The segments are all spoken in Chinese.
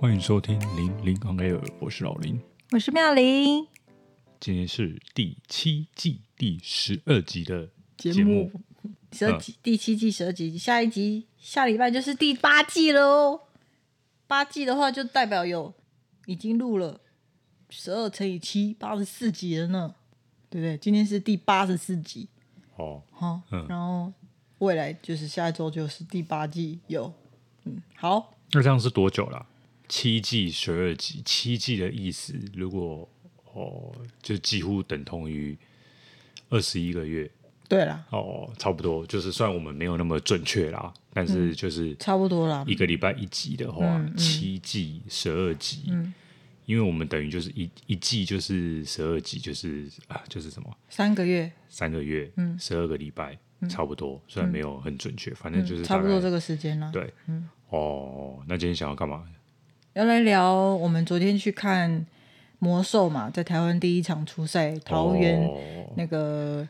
欢迎收听零零 on air，我是老林，我是妙玲。今天是第七季第十二集的节目，十二集、嗯、第七季十二集，下一集下礼拜就是第八季了哦。八季的话，就代表有已经录了十二乘以七，八十四集了呢，对不对？今天是第八十四集。哦，好，嗯，然后未来就是下一周就是第八季有，嗯，好，那这样是多久了？七季十二集，七季的意思，如果哦，就几乎等同于二十一个月。对啦，哦，差不多，就是算我们没有那么准确啦，但是就是差不多啦。一个礼拜一集的话，嗯、七季十二集，嗯、因为我们等于就是一一季就是十二集，就是啊，就是什么？三个月，三个月，嗯，十二个礼拜，嗯、差不多，虽然没有很准确，嗯、反正就是差不多这个时间啦。对，嗯，哦，那今天想要干嘛？要来聊我们昨天去看魔兽嘛，在台湾第一场初赛，桃园那个、哦、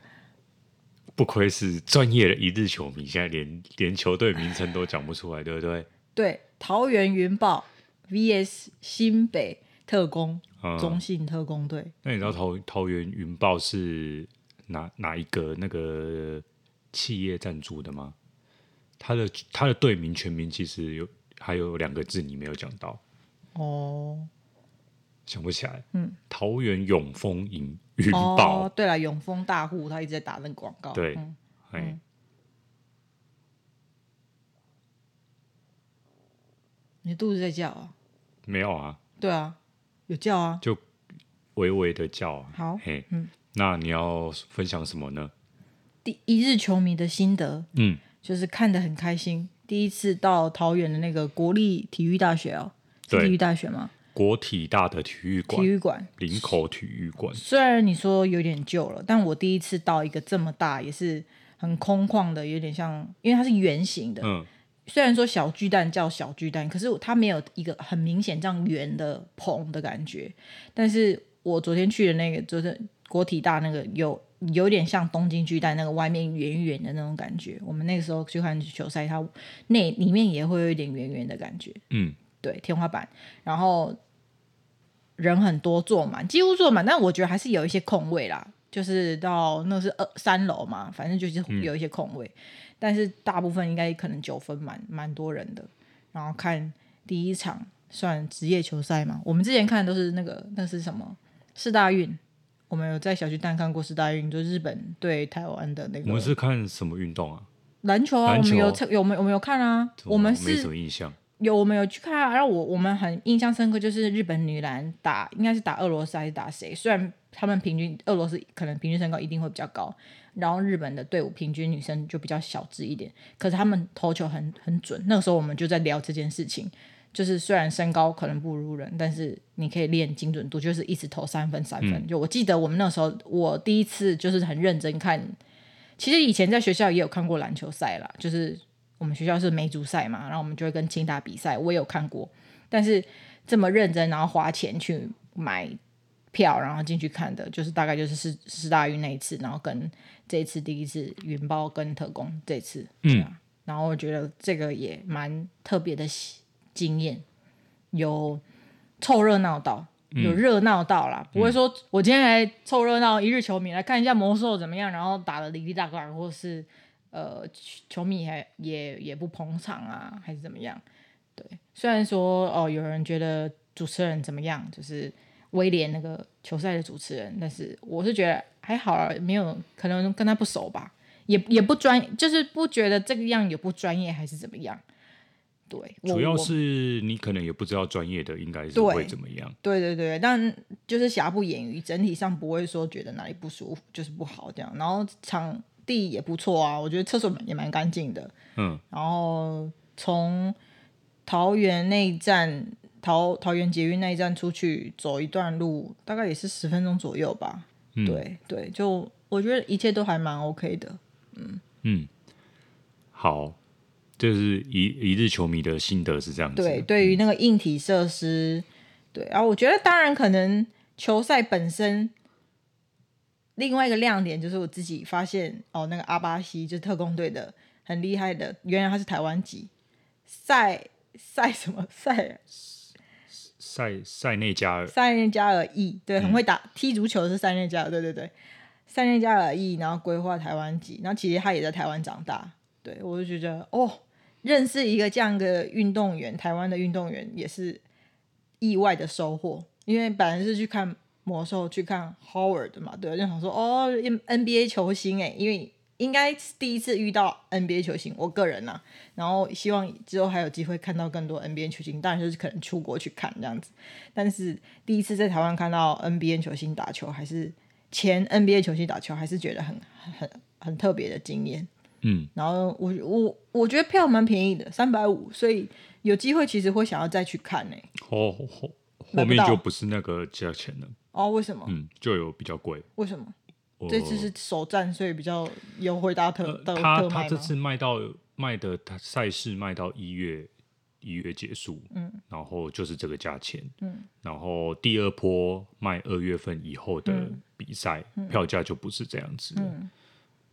不愧是专业的一日球迷，现在连连球队名称都讲不出来，对不对？对，桃园云豹 VS 新北特工，嗯、中信特工队。那你知道桃桃园云豹是哪哪一个那个企业赞助的吗？他的他的队名全名其实有还有两个字你没有讲到。哦，想不起来。嗯，桃园永丰云云宝。哦，对了，永丰大户他一直在打那个广告。对，嗯，嗯，你肚子在叫啊？没有啊。对啊，有叫啊，就微微的叫啊。好，嘿，嗯，那你要分享什么呢？第一日球迷的心得，嗯，就是看得很开心。第一次到桃园的那个国立体育大学哦。体育大学吗？国体大的体育馆，体育馆，林口体育馆。虽然你说有点旧了，但我第一次到一个这么大，也是很空旷的，有点像，因为它是圆形的。嗯。虽然说小巨蛋叫小巨蛋，可是它没有一个很明显这样圆的棚的感觉。但是我昨天去的那个，就是国体大那个，有有点像东京巨蛋那个外面圆圆的那种感觉。我们那个时候去看球赛，它那里面也会有一点圆圆的感觉。嗯。对，天花板，然后人很多，坐满，几乎坐满，但我觉得还是有一些空位啦。就是到那是二三楼嘛，反正就是有一些空位，嗯、但是大部分应该可能九分满，蛮多人的。然后看第一场算职业球赛嘛，我们之前看的都是那个那是什么四大运，我们有在小巨蛋看过四大运，就日本对台湾的那个。我们是看什么运动啊？篮球啊，球我们有有没有没有看啊？我们是没什么印象。有，我们有去看，然后我我们很印象深刻，就是日本女篮打，应该是打俄罗斯还是打谁？虽然他们平均俄罗斯可能平均身高一定会比较高，然后日本的队伍平均女生就比较小只一点，可是他们投球很很准。那个时候我们就在聊这件事情，就是虽然身高可能不如人，但是你可以练精准度，就是一直投三分三分。就我记得我们那时候，我第一次就是很认真看，其实以前在学校也有看过篮球赛啦，就是。我们学校是梅竹赛嘛，然后我们就会跟清大比赛，我也有看过，但是这么认真，然后花钱去买票，然后进去看的，就是大概就是世世大运那一次，然后跟这一次第一次云豹跟特工这一次，嗯，然后我觉得这个也蛮特别的经验，有凑热闹到，有热闹到啦，嗯、不会说我今天来凑热闹，一日球迷来看一下魔兽怎么样，然后打的哩哩啦啦，或是。呃，球迷还也也不捧场啊，还是怎么样？对，虽然说哦，有人觉得主持人怎么样，就是威廉那个球赛的主持人，但是我是觉得还好啊，没有可能跟他不熟吧，也也不专，就是不觉得这个样有不专业还是怎么样？对，主要是你可能也不知道专业的应该是会怎么样。对对对，但就是瑕不掩瑜，整体上不会说觉得哪里不舒服，就是不好这样，然后场。地也不错啊，我觉得厕所也蛮干净的。嗯，然后从桃园那一站，桃桃园捷运那一站出去走一段路，大概也是十分钟左右吧。嗯、对对，就我觉得一切都还蛮 OK 的。嗯嗯，好，就是一一日球迷的心得是这样子。对，对于那个硬体设施，对啊，我觉得当然可能球赛本身。另外一个亮点就是我自己发现哦，那个阿巴西就是特工队的很厉害的，原来他是台湾籍，赛赛什么？赛塞塞内加尔，塞内加尔裔，对，很会打、嗯、踢足球的是塞内加尔，对对对，塞内加尔裔，然后规划台湾籍，然后其实他也在台湾长大，对我就觉得哦，认识一个这样的运动员，台湾的运动员也是意外的收获，因为本来是去看魔兽，去看 Howard 嘛，对，就想说哦，NBA 球星哎，因为。应该是第一次遇到 NBA 球星，我个人呐、啊，然后希望之后还有机会看到更多 NBA 球星，当然就是可能出国去看这样子。但是第一次在台湾看到 NBA 球星打球，还是前 NBA 球星打球，还是觉得很很很特别的经验。嗯，然后我我我觉得票蛮便宜的，三百五，所以有机会其实会想要再去看呢、欸。后后后面就不是那个价钱了。哦，为什么？嗯，就有比较贵。为什么？这次是首战，所以比较优惠大特的、呃、他他这次卖到卖的，他赛事卖到一月一月结束，嗯，然后就是这个价钱，嗯，然后第二波卖二月份以后的比赛、嗯、票价就不是这样子，嗯，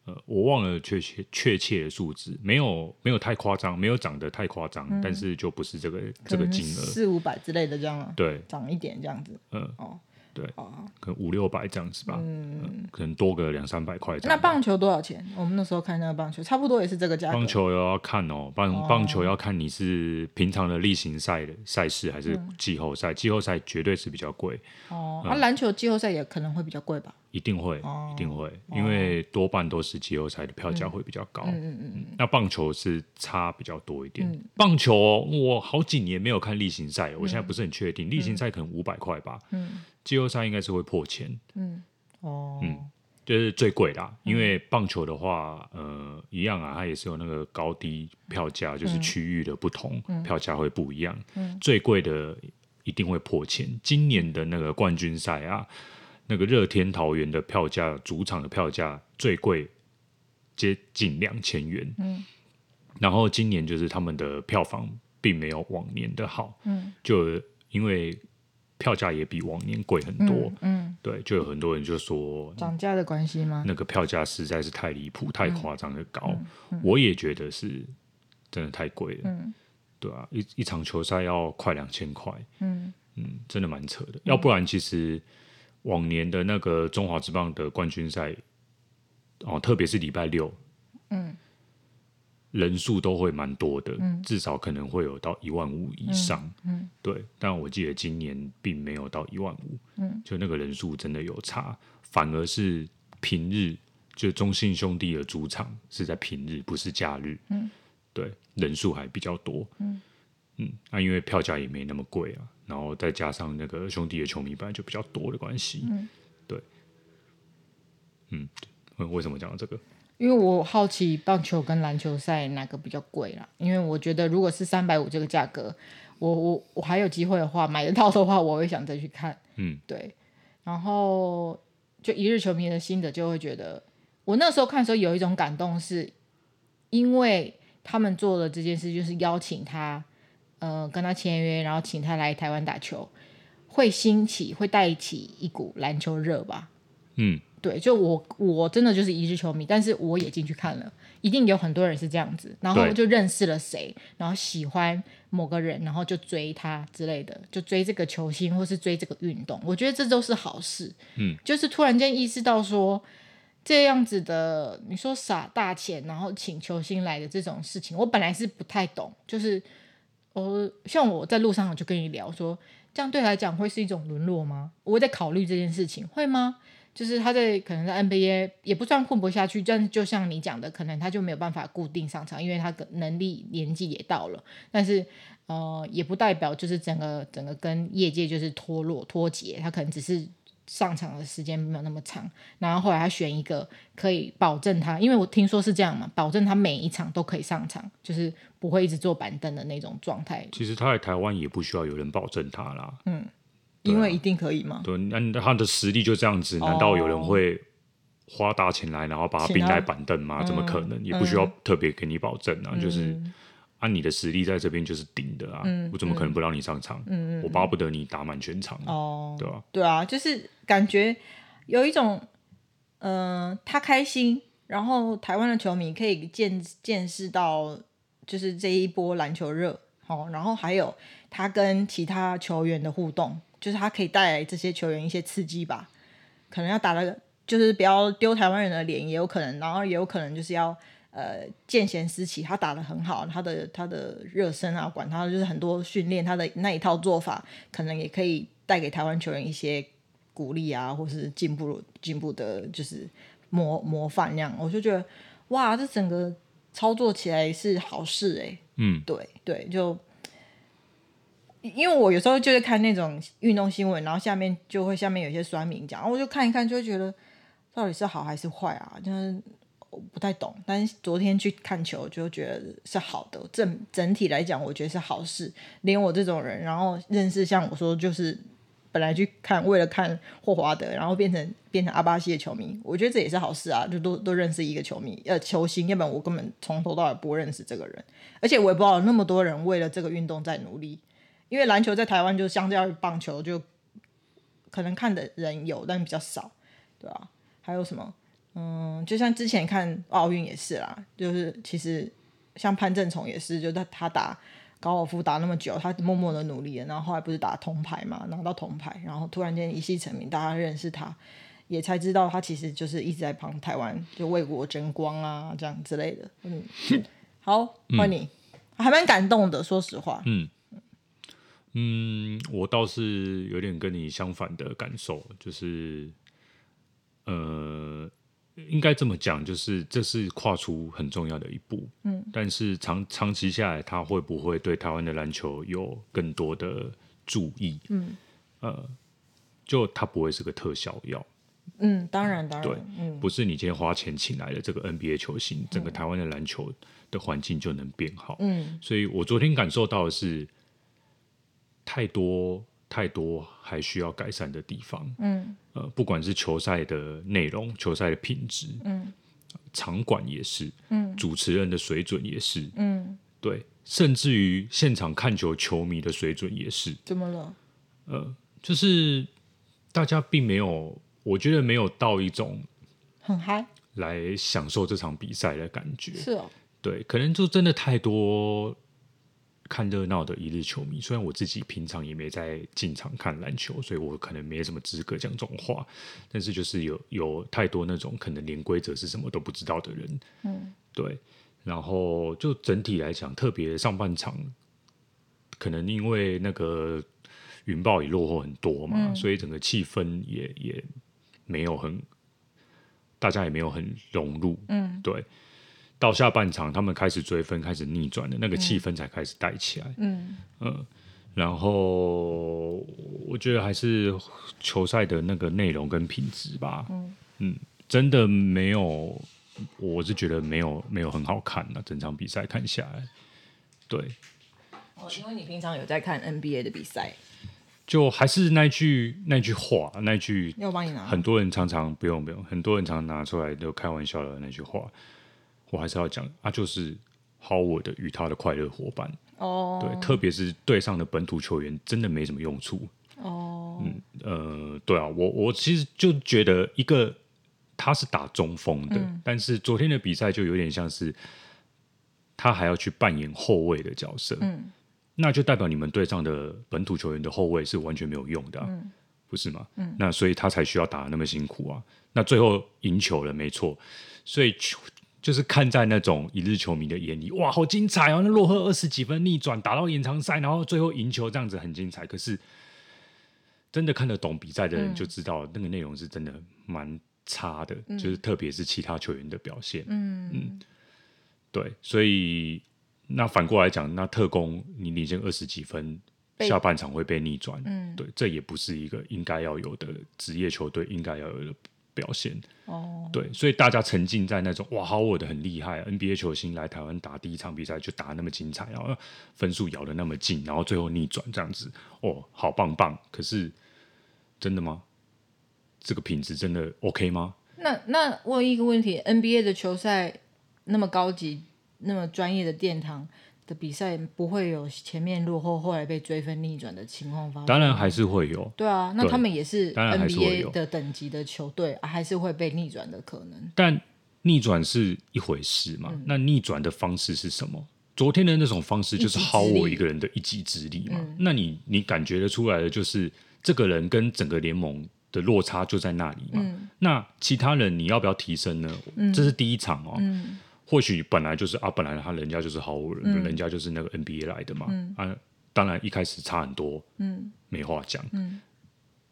呃，我忘了确切确切的数字，没有没有太夸张，没有涨得太夸张、嗯，但是就不是这个这个金额四五百之类的这样、啊，对，涨一点这样子，嗯，哦。对，可能五六百这样子吧，嗯，嗯可能多个两三百块。那棒球多少钱？我们那时候看那个棒球，差不多也是这个价格。棒球要看哦，棒、哦、棒球要看你是平常的例行赛的赛事还是季后赛，季后赛绝对是比较贵。哦，那、嗯、篮、啊、球季后赛也可能会比较贵吧？一定会，哦、一定会，因为多半都是季后赛的票价会比较高。嗯嗯嗯，嗯那棒球是差比较多一点。嗯、棒球我好几年没有看例行赛，我现在不是很确定。例行赛可能五百块吧。嗯。季后赛应该是会破千，嗯，哦，嗯，就是最贵啦、嗯。因为棒球的话，呃，一样啊，它也是有那个高低票价，就是区域的不同，嗯、票价会不一样。嗯、最贵的一定会破千。今年的那个冠军赛啊，那个热天桃园的票价，主场的票价最贵，接近两千元。嗯，然后今年就是他们的票房并没有往年的好。嗯，就因为。票价也比往年贵很多，嗯，嗯，对，就有很多人就说涨价的关系吗？那个票价实在是太离谱、太夸张的高、我也觉得是真的太贵了，嗯，对啊，一一场球赛要快两千块，嗯嗯，真的蛮扯的、嗯。要不然其实往年的那个中华职棒的冠军赛，哦，特别是礼拜六，嗯。人数都会蛮多的、嗯，至少可能会有到一万五以上、嗯嗯。对，但我记得今年并没有到一万五、嗯，就那个人数真的有差，反而是平日，就中信兄弟的主场是在平日，不是假日。嗯、对，人数还比较多。嗯，那、嗯啊、因为票价也没那么贵啊，然后再加上那个兄弟的球迷本来就比较多的关系。嗯，对。嗯，为什么讲到这个？因为我好奇棒球跟篮球赛哪个比较贵啦？因为我觉得如果是三百五这个价格，我我我还有机会的话，买得到的话，我会想再去看。嗯，对。然后就一日球迷的心得就会觉得，我那时候看的时候有一种感动，是因为他们做的这件事，就是邀请他，呃，跟他签约，然后请他来台湾打球，会兴起，会带起一股篮球热吧。嗯。对，就我我真的就是一日球迷，但是我也进去看了，一定有很多人是这样子，然后就认识了谁，然后喜欢某个人，然后就追他之类的，就追这个球星或是追这个运动，我觉得这都是好事。嗯，就是突然间意识到说，这样子的，你说撒大钱然后请球星来的这种事情，我本来是不太懂，就是我像我在路上我就跟你聊说，这样对来讲会是一种沦落吗？我在考虑这件事情，会吗？就是他在可能在 NBA 也不算混不下去，但就像你讲的，可能他就没有办法固定上场，因为他能力年纪也到了。但是呃，也不代表就是整个整个跟业界就是脱落脱节，他可能只是上场的时间没有那么长。然后后来他选一个可以保证他，因为我听说是这样嘛，保证他每一场都可以上场，就是不会一直坐板凳的那种状态。其实他在台湾也不需要有人保证他啦。嗯。因为一定可以吗？对，那他的实力就这样子，难道有人会花大钱来，然后把他并在板凳吗？怎么可能？也不需要特别给你保证啊，嗯、就是按你的实力在这边就是顶的啊、嗯，我怎么可能不让你上场？嗯、我巴不得你打满全场哦，对啊，对啊，就是感觉有一种，嗯、呃，他开心，然后台湾的球迷可以见见识到，就是这一波篮球热。好，然后还有他跟其他球员的互动，就是他可以带来这些球员一些刺激吧，可能要打了，就是不要丢台湾人的脸，也有可能，然后也有可能就是要呃见贤思齐，他打得很好，他的他的热身啊，管他就是很多训练，他的那一套做法，可能也可以带给台湾球员一些鼓励啊，或是进步进步的，就是模模范那样，我就觉得哇，这整个操作起来是好事哎、欸，嗯，对对，就因为我有时候就是看那种运动新闻，然后下面就会下面有些酸民讲，然后我就看一看，就会觉得到底是好还是坏啊？就是我不太懂。但是昨天去看球，就觉得是好的，整整体来讲，我觉得是好事。连我这种人，然后认识像我说就是。本来去看，为了看霍华德，然后变成变成阿巴西的球迷，我觉得这也是好事啊，就都都认识一个球迷呃球星，要不然我根本从头到尾不认识这个人，而且我也不知道那么多人为了这个运动在努力，因为篮球在台湾就相较于棒球就可能看的人有，但比较少，对吧？还有什么？嗯，就像之前看奥运也是啦，就是其实像潘正崇也是，就他他打。高尔夫打那么久，他默默的努力了，然后后来不是打铜牌嘛，拿到铜牌，然后突然间一夕成名，大家认识他，也才知道他其实就是一直在帮台湾就为国争光啊，这样之类的。嗯，好，换你，嗯、还蛮感动的，说实话。嗯嗯，我倒是有点跟你相反的感受，就是呃。应该这么讲，就是这是跨出很重要的一步。嗯，但是长长期下来，他会不会对台湾的篮球有更多的注意？嗯，呃，就他不会是个特效药。嗯，当然，当然，对，嗯，不是你今天花钱请来的这个 NBA 球星，整个台湾的篮球的环境就能变好。嗯，所以我昨天感受到的是太多。太多还需要改善的地方，嗯，呃，不管是球赛的内容、球赛的品质，嗯，场馆也是，嗯，主持人的水准也是，嗯，对，甚至于现场看球球迷的水准也是。怎么了？呃，就是大家并没有，我觉得没有到一种很嗨来享受这场比赛的感觉。是哦，对，可能就真的太多。看热闹的一日球迷，虽然我自己平常也没在进场看篮球，所以我可能没什么资格讲这种话。但是就是有有太多那种可能连规则是什么都不知道的人，嗯，对。然后就整体来讲，特别上半场，可能因为那个云豹也落后很多嘛，嗯，所以整个气氛也也没有很，大家也没有很融入，嗯，对。到下半场，他们开始追分，开始逆转的那个气氛才开始带起来。嗯嗯，然后我觉得还是球赛的那个内容跟品质吧。嗯嗯，真的没有，我是觉得没有没有很好看的，整场比赛看下来。对。哦，因为你平常有在看 NBA 的比赛，就还是那句那句话，那句要帮你拿。很多人常常不用不用，很多人常常拿出来都开玩笑的那句话。我还是要讲，啊，就是 Howard 与他的快乐伙伴哦，对，特别是队上的本土球员，真的没什么用处哦。嗯呃，对啊，我我其实就觉得一个他是打中锋的，嗯，但是昨天的比赛就有点像是他还要去扮演后卫的角色，嗯，那就代表你们队上的本土球员的后卫是完全没有用的，啊，嗯，不是吗？嗯，那所以他才需要打那么辛苦啊。那最后赢球了，没错，所以球。就是看在那种一日球迷的眼里，哇，好精彩哦！那落后二十几分逆转，打到延长赛，然后最后赢球，这样子很精彩。可是真的看得懂比赛的人就知道，那个内容是真的蛮差的，嗯、就是特别是其他球员的表现。嗯嗯，对，所以那反过来讲，那特工你领先二十几分，下半场会被逆转，嗯，对，这也不是一个应该要有的职业球队应该要有的。表现哦，对，所以大家沉浸在那种哇，好我的很厉害，NBA 球星来台湾打第一场比赛就打那么精彩，然后分数咬得那么近，然后最后逆转这样子，哦，好棒棒。可是真的吗？这个品质真的 OK 吗？那那我有一个问题，NBA 的球赛那么高级、那么专业的殿堂。的比赛不会有前面落后，后来被追分逆转的情况发生。当然还是会有。对啊，那他们也是 NBA 的等级的球队，还，还是会被逆转的可能。但逆转是一回事嘛？嗯、那逆转的方式是什么？昨天的那种方式就是耗我一个人的一己之力嘛。嗯那你你感觉得出来的就是这个人跟整个联盟的落差就在那里嘛。嗯那其他人你要不要提升呢？这是第一场哦。嗯或许本来就是啊，本来他人家就是好人，嗯人家就是那个 NBA 来的嘛。啊，当然一开始差很多，嗯没话讲。嗯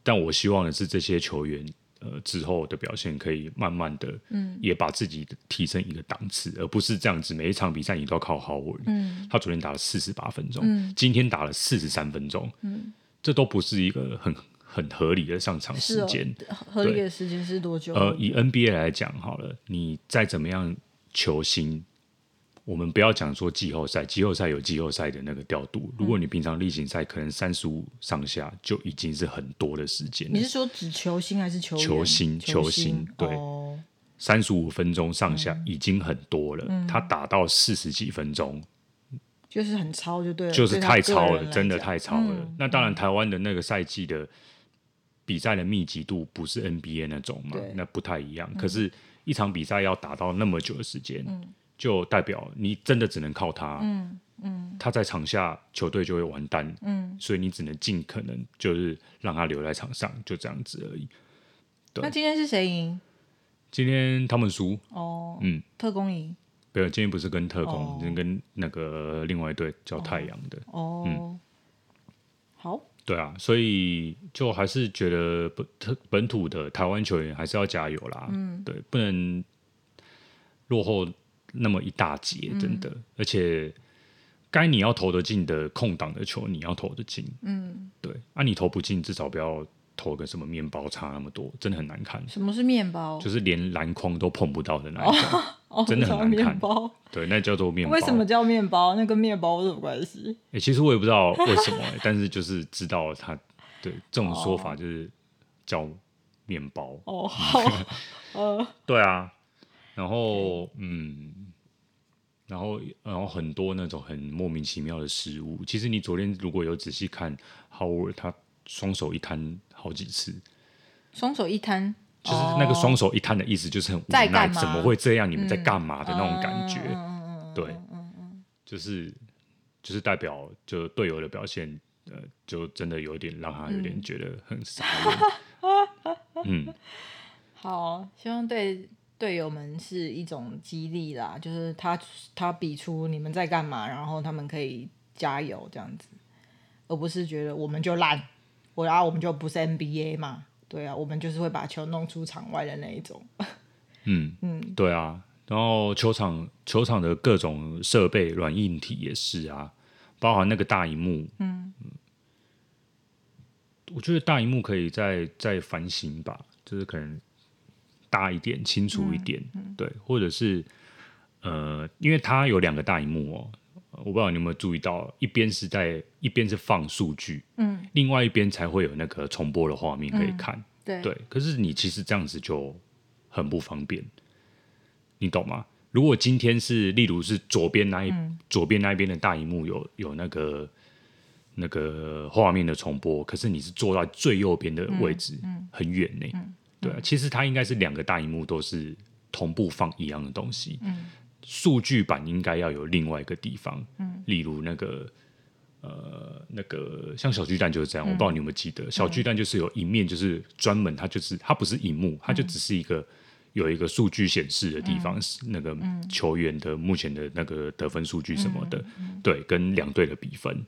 但我希望的是这些球员。呃，之后的表现可以慢慢的，嗯也把自己提升一个档次，而不是这样子每一场比赛你都要靠 Howard。嗯他昨天打了四十八分钟，嗯今天打了四十三分钟，嗯，这都不是一个很很合理的上场时间。合理的时间是多久？呃，以 NBA 来讲好了，你再怎么样球星，我们不要讲说季后赛，季后赛有季后赛的那个调度。如果你平常例行赛可能三十五上下就已经是很多的时间你是说指球星还是球员？球星球球星对。哦三十五分钟上下已经很多了，嗯。他打到四十几分钟，就是很超就对了，就是太超了，真的太超了。嗯那当然，台湾的那个赛季的比赛的密集度不是 NBA 那种嘛，那不太一样。可是，一场比赛要打到那么久的时间，嗯就代表你真的只能靠他。嗯嗯他在场下，球队就会完蛋，嗯。所以你只能尽可能就是让他留在场上，就这样子而已。对那今天是谁赢？今天他们输，哦，嗯，特工赢。没有，今天不是跟特工，哦今天跟那个另外一队叫太阳的。哦，对啊，所以就还是觉得本本土的台湾球员还是要加油啦。嗯，对，不能落后那么一大截，真的。而且该你要投得进的空档的球，你要投得进。嗯，对，啊，你投不进，至少不要投个什么面包差那么多，真的很难看。什么是面包？就是连篮筐都碰不到的那一种，哦，真的很难看面包。对，那叫做面包。为什么叫面包？那跟面包有什么关系？欸，其实我也不知道为什么、欸，但是就是知道它对这种说法就是叫面包。哦，好，呃，对啊，然后嗯，然后然后很多那种很莫名其妙的失误。其实你昨天如果有仔细看 Howard，他双手一摊好几次，双手一摊，就是那个双手一摊的意思，就是很无奈，怎么会这样？你们在干嘛的那种感觉？对，就是就是代表就队友的表现，呃，就真的有点让他有点觉得很傻眼。嗯，好，希望对队友们是一种激励啦，就是他他比出你们在干嘛，然后他们可以加油这样子，而不是觉得我们就烂，我然后我们就不是 NBA 嘛，对啊，我们就是会把球弄出场外的那一种。嗯嗯，对啊，然后球场球场的各种设备软硬体也是啊，包含那个大荧幕，嗯，我觉得大荧幕可以再再翻新吧，就是可能大一点、清楚一点，对，或者是呃，因为它有两个大荧幕哦，我不知道你有没有注意到，一边是在一边是放数据，嗯，另外一边才会有那个重播的画面可以看。对对，可是你其实这样子就很不方便，你懂吗？如果今天是，例如是左边那一、左边那一边的大荧幕有有那个那个画面的重播，可是你是坐在最右边的位置，很远呢。对啊，其实它应该是两个大荧幕都是同步放一样的东西。数据版应该要有另外一个地方，例如那个。呃，那个像小巨蛋就是这样，我不知道你有没有记得，小巨蛋就是有一面就是专门，它就是它不是荧幕，它就只是一个有一个数据显示的地方，是那个球员的目前的那个得分数据什么的，对，跟两队的比分，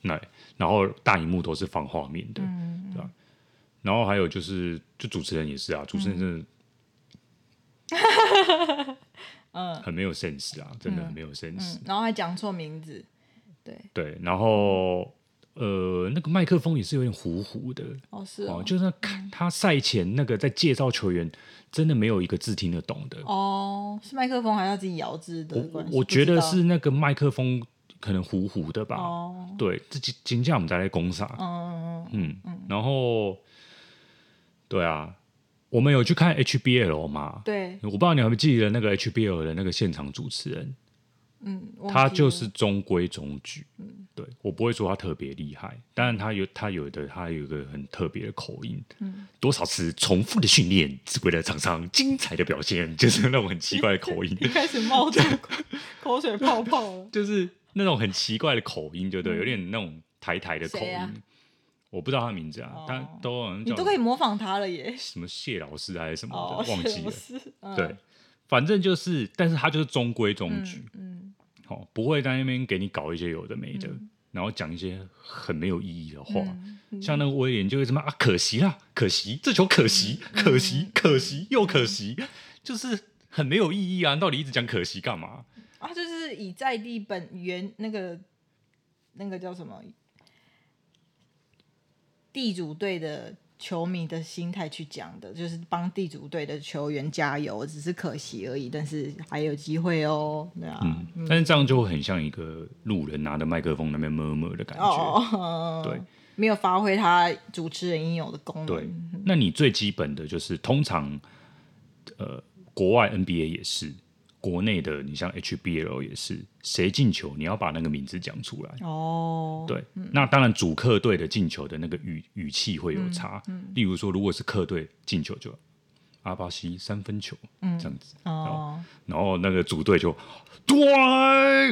那然后大荧幕都是放画面的，对吧？然后还有就是，就主持人也是啊，主持人真的。嗯，很没有 sense 啊，真的很没有 sense。然后还讲错名字。对对，然后呃，那个麦克风也是有点糊糊的哦，是哦，哦就是看他赛前那个在介绍球员，真的没有一个字听得懂的哦，是麦克风还是他自己咬字的关系？我我觉得是那个麦克风可能糊糊的吧。哦，对，这今今天我们再来攻杀？嗯嗯嗯，然后对啊，我们有去看 HBL 嘛？对，我不知道你还记得那个 HBL 的那个现场主持人。嗯，他就是中规中矩，嗯，对，我不会说他特别厉害，当然他有他有的他有一个很特别的口音，嗯，多少次重复的训练，只为了场上精彩的表现，就是那种很奇怪的口音，一 开始冒出 口水泡泡了，就是那种很奇怪的口音，对不对？有点那种台台的口音，啊、我不知道他名字啊，哦、但都你都可以模仿他了耶，什么谢老师还是什么的，哦、忘记了，嗯、对，反正就是，但是他就是中规中矩，嗯，好、不会在那边给你搞一些有的没的。嗯然后讲一些很没有意义的话，嗯嗯、像那个威廉就会什么啊，可惜啦，可惜这球可惜，嗯、可惜，可惜又可惜，就是很没有意义啊！你到底一直讲可惜干嘛？啊，就是以在地本原那个那个叫什么地主队的。球迷的心态去讲的，就是帮地主队的球员加油，只是可惜而已，但是还有机会哦，对啊。嗯，嗯，但是这样就会很像一个路人拿着麦克风那边摸摸的感觉，哦、对，没有发挥他主持人应有的功能。对，那你最基本的就是通常，呃，国外 NBA 也是。国内的，你像 HBL 也是，谁进球你要把那个名字讲出来哦。对，嗯、那当然主客队的进球的那个语语气会有差。嗯嗯、例如说，如果是客队进球就阿巴西三分球，嗯、这样子哦。然后那个主队就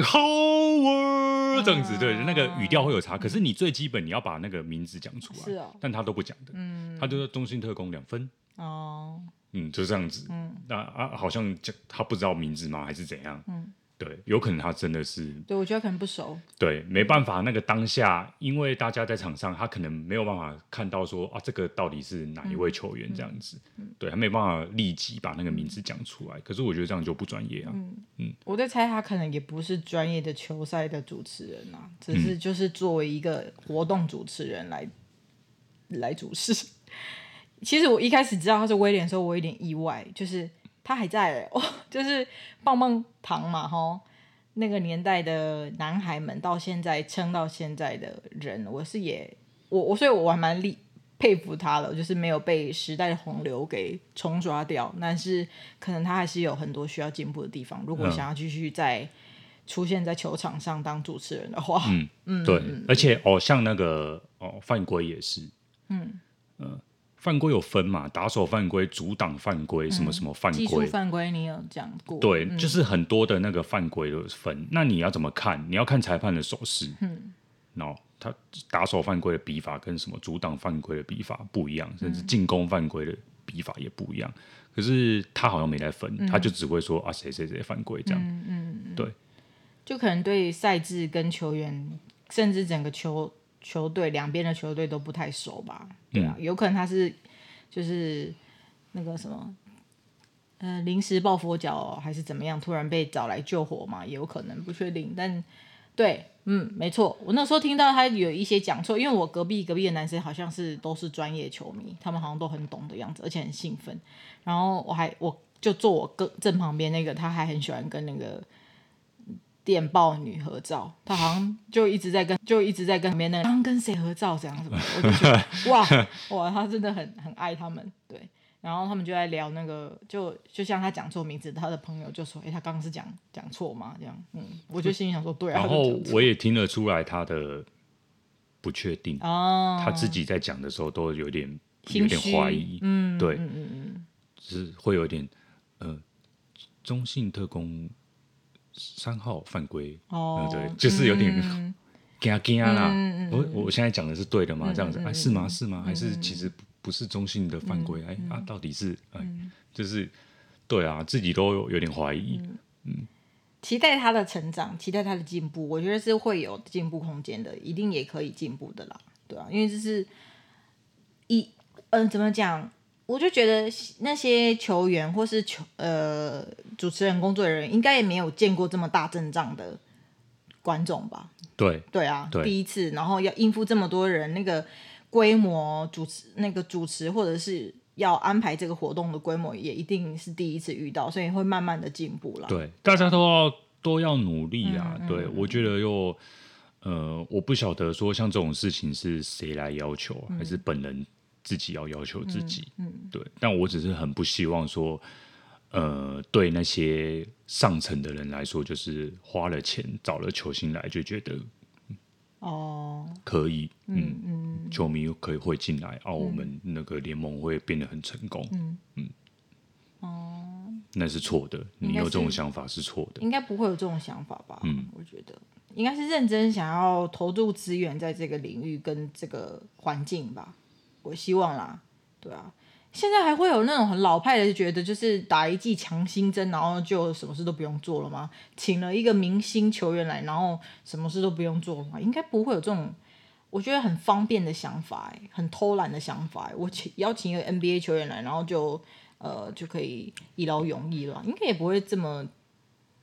Howard 这样子，对，那个语调会有差。可是你最基本你要把那个名字讲出来，是哦、但他都不讲的。嗯、他就说中信特工两分哦。嗯，就这样子。嗯，那啊，好像他不知道名字吗？还是怎样？嗯，对，有可能他真的是。对，我觉得可能不熟。对，没办法，那个当下，因为大家在场上，他可能没有办法看到说啊，这个到底是哪一位球员这样子。嗯，对，他没办法立即把那个名字讲出来。可是我觉得这样就不专业啊。嗯嗯，我在猜他可能也不是专业的球赛的主持人啊，只是就是作为一个活动主持人来来主持。其实我一开始知道他是威廉的时候，我有点意外，就是他还在 哦，就是棒棒糖嘛，吼，那个年代的男孩们到现在撑到现在的人，我是也我我所以我还蛮厉佩服他了，就是没有被时代的洪流给冲刷掉，但是可能他还是有很多需要进步的地方。如果想要继续再出现在球场上当主持人的话，嗯嗯，对，嗯、而且哦，像那个哦犯规也是，嗯嗯。呃犯规有分嘛？打手犯规、阻挡犯规，什么什么犯规？技术犯规你有讲过？对，嗯、就是很多的那个犯规的分。那你要怎么看？你要看裁判的手势。嗯，然后他打手犯规的比法跟什么阻挡犯规的比法不一样，甚至进攻犯规的比法也不一样。可是他好像没来分，嗯、他就只会说啊谁谁谁犯规这样。嗯嗯，对，就可能对赛制跟球员，甚至整个球。球队两边的球队都不太熟吧？对啊，嗯、有可能他是就是那个什么，呃，临时抱佛脚、哦、还是怎么样，突然被找来救火嘛？也有可能，不确定。但对，嗯，没错。我那时候听到他有一些讲错，因为我隔壁隔壁的男生好像是都是专业球迷，他们好像都很懂的样子，而且很兴奋。然后我还我就坐我哥正旁边那个，他还很喜欢跟那个。电报女合照，她好像就一直在跟，就一直在跟旁边那刚 跟谁合照这样子，我就觉得哇哇，她真的很很爱他们，对。然后他们就在聊那个，就就像他讲错名字，他的朋友就说：“哎、欸，他刚刚是讲讲错吗？”这样，嗯，我就心里想说：“对啊。”然后我也听得出来他的不确定哦，他自己在讲的时候都有点有点怀疑，嗯，对，嗯嗯嗯，是会有点呃，中性特攻。三号犯规哦，对，就是有点惊惊啦。我我现在讲的是对的吗？这样子，哎，是吗？是吗？还是其实不是中性的犯规？哎啊，到底是哎，就是对啊，自己都有点怀疑。嗯，期待他的成长，期待他的进步。我觉得是会有进步空间的，一定也可以进步的啦。对啊，因为这是一嗯，怎么讲？我就觉得那些球员或是球呃主持人工作人员应该也没有见过这么大阵仗的观众吧？对对啊，对第一次，然后要应付这么多人，那个规模主持那个主持或者是要安排这个活动的规模也一定是第一次遇到，所以会慢慢的进步了。对，大家都要都要努力啊！嗯、对，我觉得又呃，我不晓得说像这种事情是谁来要求，嗯、还是本人。自己要要求自己，嗯，嗯。对，但我只是很不希望说，呃，对那些上层的人来说，就是花了钱找了球星来，就觉得哦，可以，嗯嗯嗯。球迷可以会进来，啊，我们那个联盟会变得很成功，嗯。嗯。哦，那是错的，你有这种想法是错的，应该不会有这种想法吧？嗯，我觉得应该是认真想要投入资源在这个领域跟这个环境吧。我希望啦，对啊。现在还会有那种很老派的，觉得就是打一剂强心针，然后就什么事都不用做了吗？请了一个明星球员来，然后什么事都不用做了吗？应该不会有这种，我觉得很方便的想法，哎，很偷懒的想法。我请邀请一个 NBA 球员来，然后就呃就可以一劳永逸了，应该也不会这么。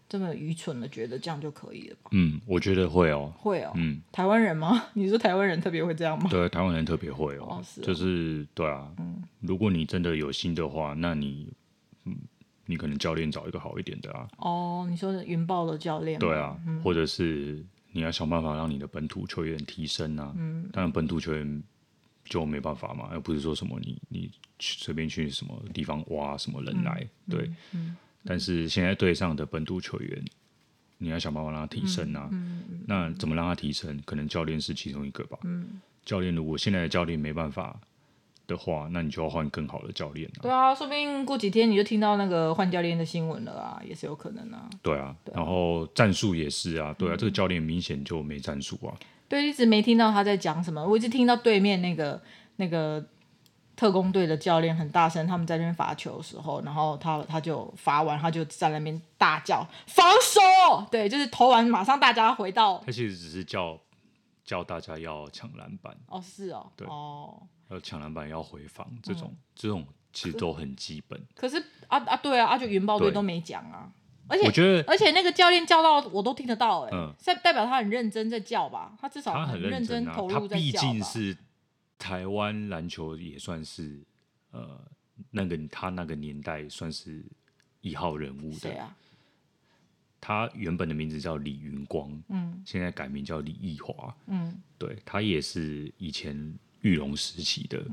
这么愚蠢的觉得这样就可以了吧？嗯，我觉得会哦，会哦，嗯，台湾人吗？你说台湾人特别会这样吗？对，台湾人特别会哦，哦是哦就是对啊，嗯，如果你真的有心的话，那你，嗯，你可能教练找一个好一点的啊，哦，你说的云豹的教练，对啊，嗯，或者是你要想办法让你的本土球员提升啊，嗯，当然本土球员就没办法但是现在队上的本土球员，你要想办法让他提升啊。那怎么让他提升？可能教练是其中一个吧。嗯、教练如果现在的教练没办法的话，那你就要换更好的教练啊。对啊，说不定过几天你就听到那个换教练的新闻了啊，也是有可能啊。对啊，然后战术也是啊。对啊，嗯、这个教练明显就没战术啊。对，一直没听到他在讲什么，我一直听到对面那个那个。特工队的教练很大声，他们在那边罚球的时候，然后他他就罚完，他就在那边大叫防守，对，就是投完马上大家回到。他其实只是叫叫大家要抢篮板。哦，是哦，对哦，要抢篮板要回防，这种、嗯、这种其实都很基本。可是啊啊，对啊，啊就云豹队都没讲啊，而且我觉得，而且那个教练叫到我都听得到、欸，哎、嗯，代代表他很认真在叫吧？他至少他很认真、啊、投入在叫吧。他毕竟是。台湾篮球也算是，呃，那个他那个年代算是一号人物的。啊、他原本的名字叫李云光，嗯，现在改名叫李易华，嗯，对，他也是以前玉龙时期的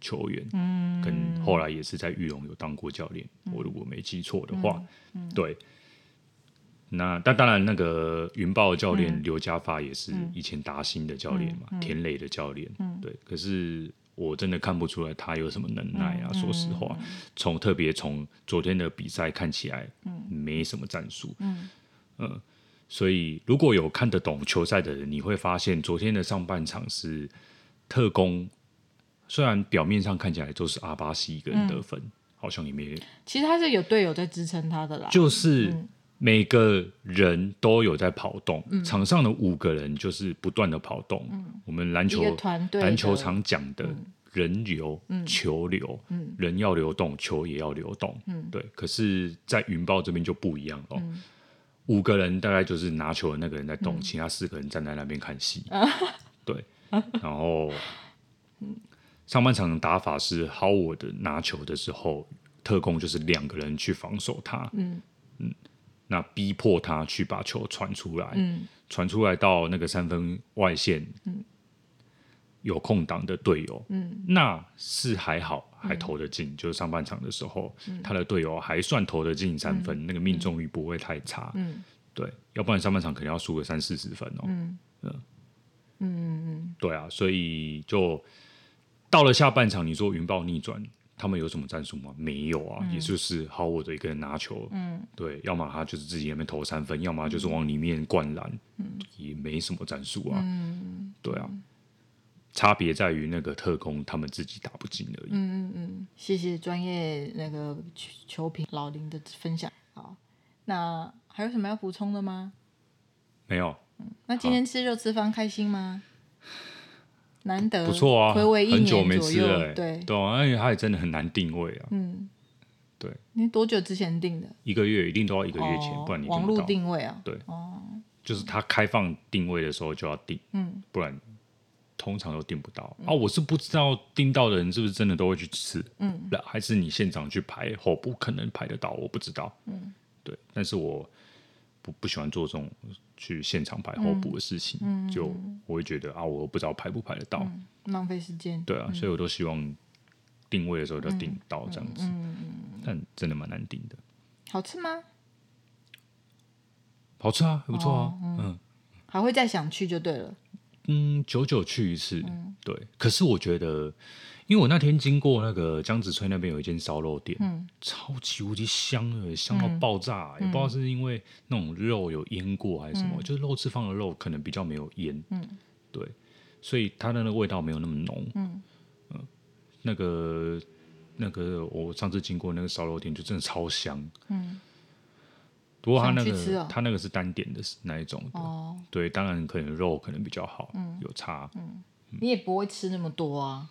球员，嗯，跟后来也是在玉龙有当过教练，嗯，我如果没记错的话，嗯，对。那但当然，那个云豹教练刘家发也是以前达兴的教练嘛，嗯嗯、田磊的教练、嗯，对。可是我真的看不出来他有什么能耐啊！嗯、说实话，从、嗯、特别从昨天的比赛看起来，没什么战术，嗯，呃、所以如果有看得懂球赛的人，你会发现昨天的上半场是特工，虽然表面上看起来都是阿巴西一个人得分，嗯、好像也没，其实他是有队友在支撑他的啦，就是。嗯每个人都有在跑动，嗯、场上的五个人就是不断的跑动。嗯、我们篮球篮球场讲的人流、嗯、球流、嗯，人要流动，球也要流动。嗯、对。可是，在云豹这边就不一样了、嗯。五个人大概就是拿球的那个人在动，嗯、其他四个人站在那边看戏。嗯、对。然后，上半场的打法是 Howard 拿球的时候，特工就是两个人去防守他。嗯嗯。那逼迫他去把球传出来，传、嗯、出来到那个三分外线，嗯、有空档的队友、嗯，那是还好，还投得进、嗯。就是上半场的时候，嗯、他的队友还算投得进三分、嗯，那个命中率不会太差。嗯、对，要不然上半场肯定要输个三四十分哦。嗯嗯嗯，对啊，所以就到了下半场，你说云豹逆转。他们有什么战术吗？没有啊，嗯、也就是好我的一个人拿球，嗯，对，要么他就是自己那边投三分，要么就是往里面灌篮，嗯，也没什么战术啊，嗯，对啊，差别在于那个特工他们自己打不进而已。嗯嗯嗯，谢谢专业那个球评老林的分享。好，那还有什么要补充的吗？没有。嗯，那今天吃肉吃饭开心吗？难得不错啊，很久没吃了，欸，对对，而且它也真的很难定位啊。嗯，对。你多久之前订的？一个月，一定都要一个月前，哦，不然你网络定位啊。对，哦，就是它开放定位的时候就要定，嗯，不然通常都订不到，嗯。啊，我是不知道订到的人是不是真的都会去吃，嗯，还是你现场去排候补可能排得到，我不知道，嗯，对，但是我不不喜欢做这种。去现场排候补的事情，嗯，就我会觉得啊，我不知道排不排得到，嗯、浪费时间。对啊、嗯，所以我都希望定位的时候就要订到这样子，但真的蛮难定的。好吃吗？好吃啊，还不错啊，哦、嗯，还会再想去就对了。嗯，久久去一次，嗯、对。可是我觉得，因为我那天经过那个江子翠那边有一间烧肉店，嗯，超级无敌香的，香到爆炸，嗯、也不知道是因为那种肉有腌过还是什么，嗯、就是肉翅放的肉可能比较没有腌，嗯，对，所以它的那个味道没有那么浓，嗯，嗯，那个那个我上次经过那个烧肉店就真的超香，嗯。不过他那个他、哦、那个是单点的那一种的，哦、对，当然可能肉可能比较好，嗯、有差。嗯，你也不会吃那么多啊？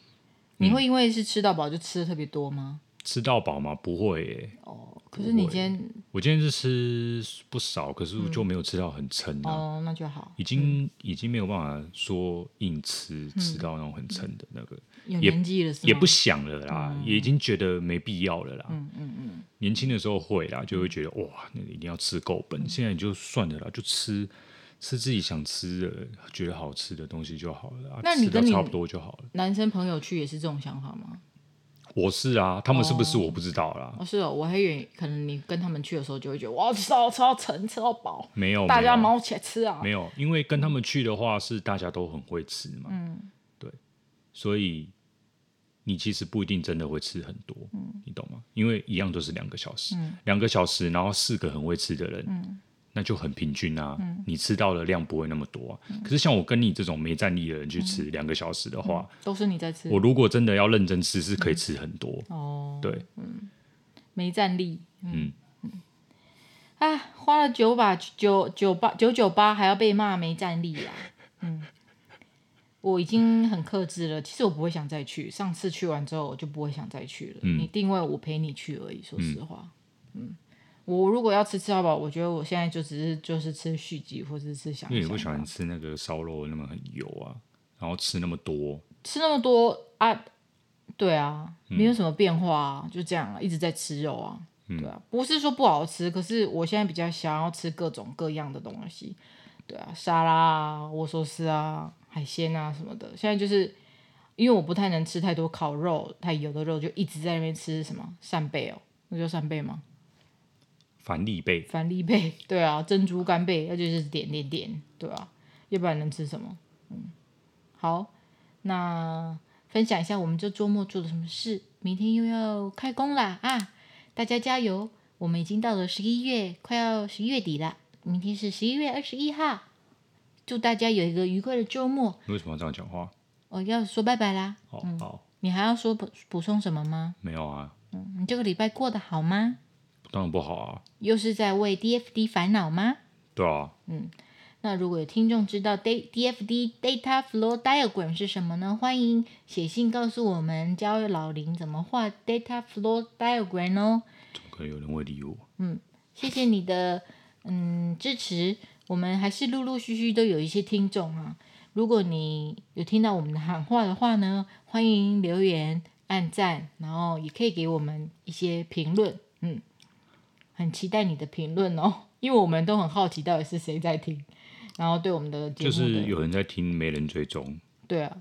你会因为是吃到饱就吃的特别多吗？吃到饱吗？不会耶。哦，可是你今天，我今天是吃不少，可是我就没有吃到很撑啊。哦，那就好。已经已经没有办法说硬吃吃到那种很撑的那个，有年纪了是吗？也不想了啦，也已经觉得没必要了啦。嗯嗯嗯。年轻的时候会啦，就会觉得哇，那个一定要吃够本。现在你就算了啦，就吃吃自己想吃的，觉得好吃的东西就好了。那你跟你差不多就好了。男生朋友去也是这种想法吗？我是啊，他们是不是我不知道啦。哦，是哦，我还以为可能你跟他们去的时候就会觉得哇，吃到吃到撑，吃到饱。没有，大家忙起来吃啊。没有，因为跟他们去的话是大家都很会吃嘛。嗯，对，所以你其实不一定真的会吃很多，嗯，你懂吗？因为一样都是两个小时，嗯，两个小时，然后四个很会吃的人，嗯。那就很平均啊，嗯、你吃到的量不会那么多啊。嗯、可是像我跟你这种没战力的人去吃两个小时的话，嗯、都是你在吃。我如果真的要认真吃，是可以吃很多。嗯、哦，对，嗯，没战力，嗯。嗯，啊，花了九百九九八九九八，还要被骂没战力啊。嗯，我已经很克制了。其实我不会想再去，上次去完之后我就不会想再去了。嗯、你定位我陪你去而已，说实话，嗯。嗯我如果要吃吃到饱，我觉得我现在就只是就是吃续集或者是吃想。因为你不喜欢吃那个烧肉那么很油啊，然后吃那么多，吃那么多啊，对啊，没有什么变化啊，嗯、就这样啊，一直在吃肉啊，嗯、对啊，不是说不好吃，可是我现在比较想要吃各种各样的东西，对啊，沙拉啊、握寿司啊、海鲜啊什么的。现在就是因为我不太能吃太多烤肉、太油的肉，就一直在那边吃什么扇贝哦，那叫扇贝吗？帆立贝，帆立贝，对啊，珍珠干贝，那就是点点点，对啊，要不然能吃什么？嗯，好，那分享一下我们这周末做了什么事。明天又要开工啦啊！大家加油！我们已经到了十一月，快要十一月底了。明天是十一月二十一号，祝大家有一个愉快的周末。你为什么要这样讲话？我要说拜拜啦。好，嗯、好，你还要说补补充什么吗？没有啊。嗯，你这个礼拜过得好吗？当然不好啊！又是在为 DFD 烦恼吗？对啊。嗯，那如果有听众知道 DFD Data Flow Diagram 是什么呢？欢迎写信告诉我们，教老林怎么画 Data Flow Diagram 哦。怎么可能有人会理我？嗯，谢谢你的嗯支持。我们还是陆陆续续都有一些听众啊。如果你有听到我们的喊话的话呢，欢迎留言、按赞，然后也可以给我们一些评论。嗯。很期待你的评论哦，因为我们都很好奇到底是谁在听，然后对我们的节目的就是有人在听，没人追踪。对啊，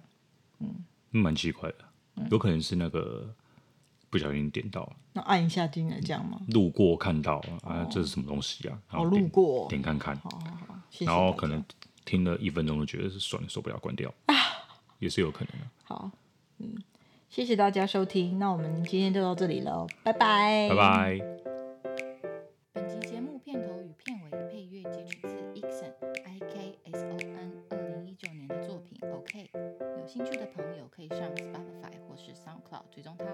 嗯，蛮奇怪的，嗯、有可能是那个不小心点到了，那按一下进来这样吗？路过看到啊，这是什么东西啊？哦，路过点看看，好好好，谢谢。然后可能听了一分钟就觉得是算了，受不了，关掉啊，也是有可能的。好，嗯，谢谢大家收听，那我们今天就到这里了，拜拜，拜拜本期节目片头与片尾的配乐截取自 iconson 二零一九年的作品 ok。有兴趣的朋友可以上 Spotify 或是 SoundCloud 追踪他。